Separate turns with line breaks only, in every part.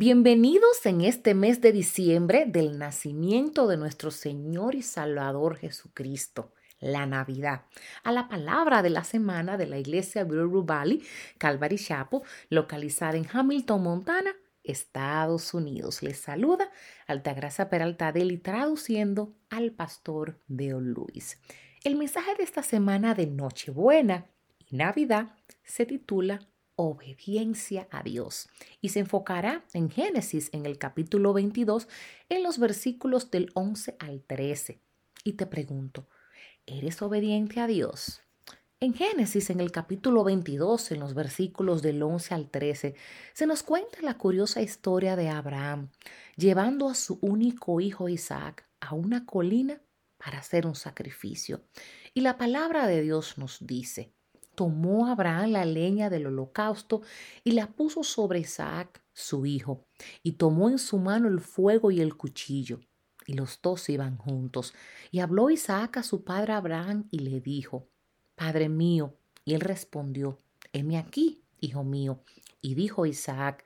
Bienvenidos en este mes de diciembre del nacimiento de nuestro Señor y Salvador Jesucristo, la Navidad, a la palabra de la semana de la iglesia Brewer Valley, Calvary Chapel, localizada en Hamilton, Montana, Estados Unidos. Les saluda Altagracia Peralta Deli traduciendo al pastor Deo Luis. El mensaje de esta semana de Nochebuena y Navidad se titula obediencia a Dios y se enfocará en Génesis en el capítulo 22 en los versículos del 11 al 13. Y te pregunto, ¿eres obediente a Dios? En Génesis, en el capítulo 22, en los versículos del 11 al 13, se nos cuenta la curiosa historia de Abraham llevando a su único hijo Isaac a una colina para hacer un sacrificio. Y la palabra de Dios nos dice, tomó Abraham la leña del holocausto y la puso sobre Isaac, su hijo, y tomó en su mano el fuego y el cuchillo. Y los dos iban juntos. Y habló Isaac a su padre Abraham y le dijo, Padre mío. Y él respondió, heme aquí, hijo mío. Y dijo Isaac,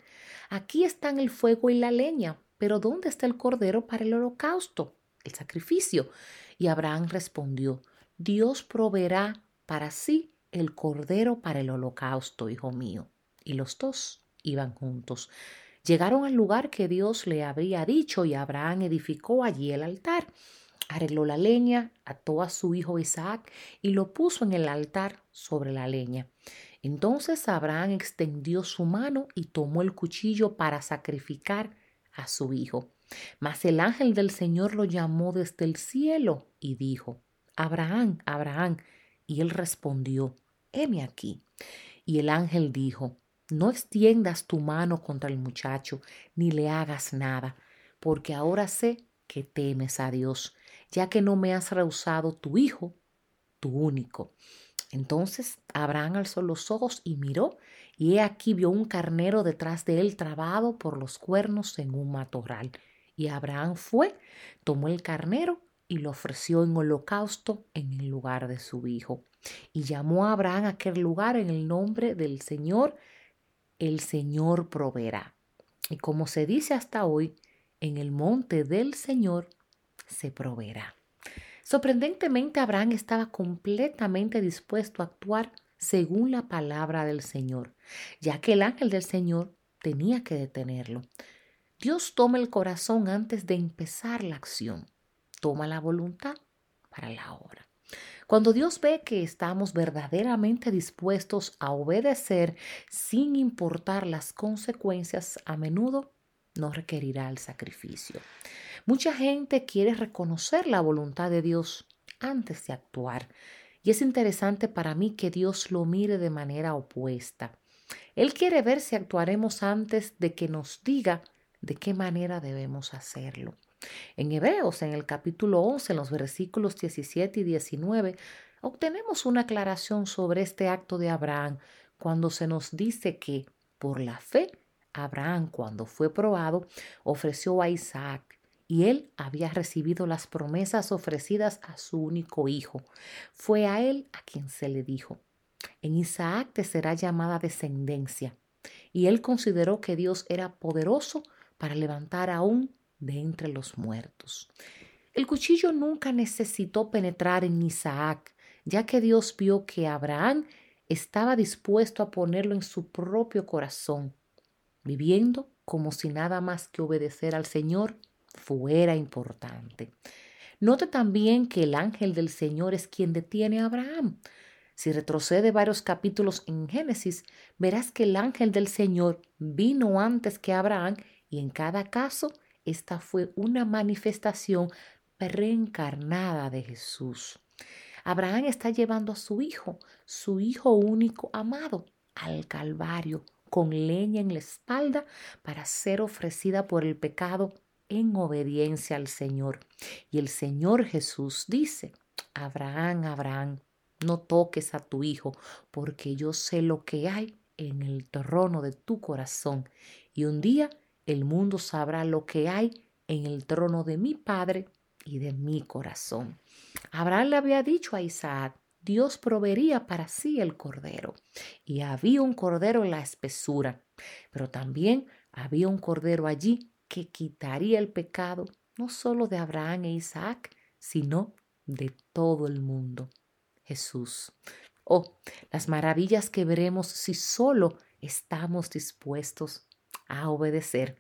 aquí están el fuego y la leña, pero ¿dónde está el cordero para el holocausto, el sacrificio? Y Abraham respondió, Dios proveerá para sí el cordero para el holocausto, hijo mío. Y los dos iban juntos. Llegaron al lugar que Dios le había dicho y Abraham edificó allí el altar. Arregló la leña, ató a su hijo Isaac y lo puso en el altar sobre la leña. Entonces Abraham extendió su mano y tomó el cuchillo para sacrificar a su hijo. Mas el ángel del Señor lo llamó desde el cielo y dijo, Abraham, Abraham. Y él respondió, heme aquí. Y el ángel dijo, no extiendas tu mano contra el muchacho, ni le hagas nada, porque ahora sé que temes a Dios, ya que no me has rehusado tu hijo, tu único. Entonces Abraham alzó los ojos y miró, y he aquí vio un carnero detrás de él trabado por los cuernos en un matorral. Y Abraham fue, tomó el carnero y lo ofreció en holocausto en el lugar de su hijo. Y llamó a Abraham a aquel lugar en el nombre del Señor, el Señor proveerá. Y como se dice hasta hoy, en el monte del Señor se proveerá. Sorprendentemente, Abraham estaba completamente dispuesto a actuar según la palabra del Señor, ya que el ángel del Señor tenía que detenerlo. Dios toma el corazón antes de empezar la acción, toma la voluntad para la obra. Cuando Dios ve que estamos verdaderamente dispuestos a obedecer sin importar las consecuencias, a menudo no requerirá el sacrificio. Mucha gente quiere reconocer la voluntad de Dios antes de actuar. Y es interesante para mí que Dios lo mire de manera opuesta. Él quiere ver si actuaremos antes de que nos diga de qué manera debemos hacerlo. En Hebreos, en el capítulo 11, en los versículos 17 y 19, obtenemos una aclaración sobre este acto de Abraham cuando se nos dice que, por la fe, Abraham, cuando fue probado, ofreció a Isaac y él había recibido las promesas ofrecidas a su único hijo. Fue a él a quien se le dijo, en Isaac te será llamada descendencia. Y él consideró que Dios era poderoso para levantar aún de entre los muertos. El cuchillo nunca necesitó penetrar en Isaac, ya que Dios vio que Abraham estaba dispuesto a ponerlo en su propio corazón, viviendo como si nada más que obedecer al Señor fuera importante. Note también que el ángel del Señor es quien detiene a Abraham. Si retrocede varios capítulos en Génesis, verás que el ángel del Señor vino antes que Abraham y en cada caso esta fue una manifestación reencarnada de Jesús. Abraham está llevando a su hijo, su hijo único amado, al Calvario con leña en la espalda para ser ofrecida por el pecado en obediencia al Señor. Y el Señor Jesús dice, Abraham, Abraham, no toques a tu hijo, porque yo sé lo que hay en el trono de tu corazón. Y un día el mundo sabrá lo que hay en el trono de mi Padre y de mi corazón. Abraham le había dicho a Isaac, Dios proveería para sí el cordero. Y había un cordero en la espesura, pero también había un cordero allí que quitaría el pecado no solo de Abraham e Isaac, sino de todo el mundo. Jesús. Oh, las maravillas que veremos si solo estamos dispuestos a obedecer.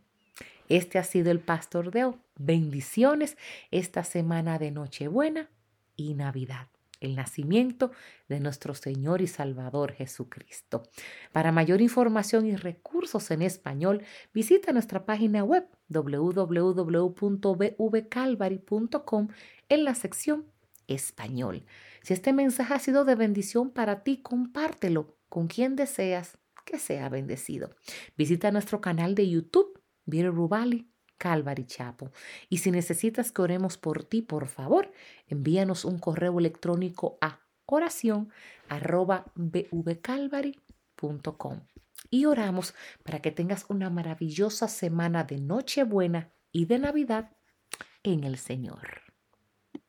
Este ha sido el Pastor Deo. Bendiciones esta semana de Nochebuena y Navidad el nacimiento de nuestro Señor y Salvador Jesucristo. Para mayor información y recursos en español, visita nuestra página web www.bvcalvary.com en la sección Español. Si este mensaje ha sido de bendición para ti, compártelo con quien deseas que sea bendecido. Visita nuestro canal de YouTube, Vire Rubali Calvary Chapo. Y si necesitas que oremos por ti, por favor, envíanos un correo electrónico a oración y oramos para que tengas una maravillosa semana de Nochebuena y de Navidad en el Señor.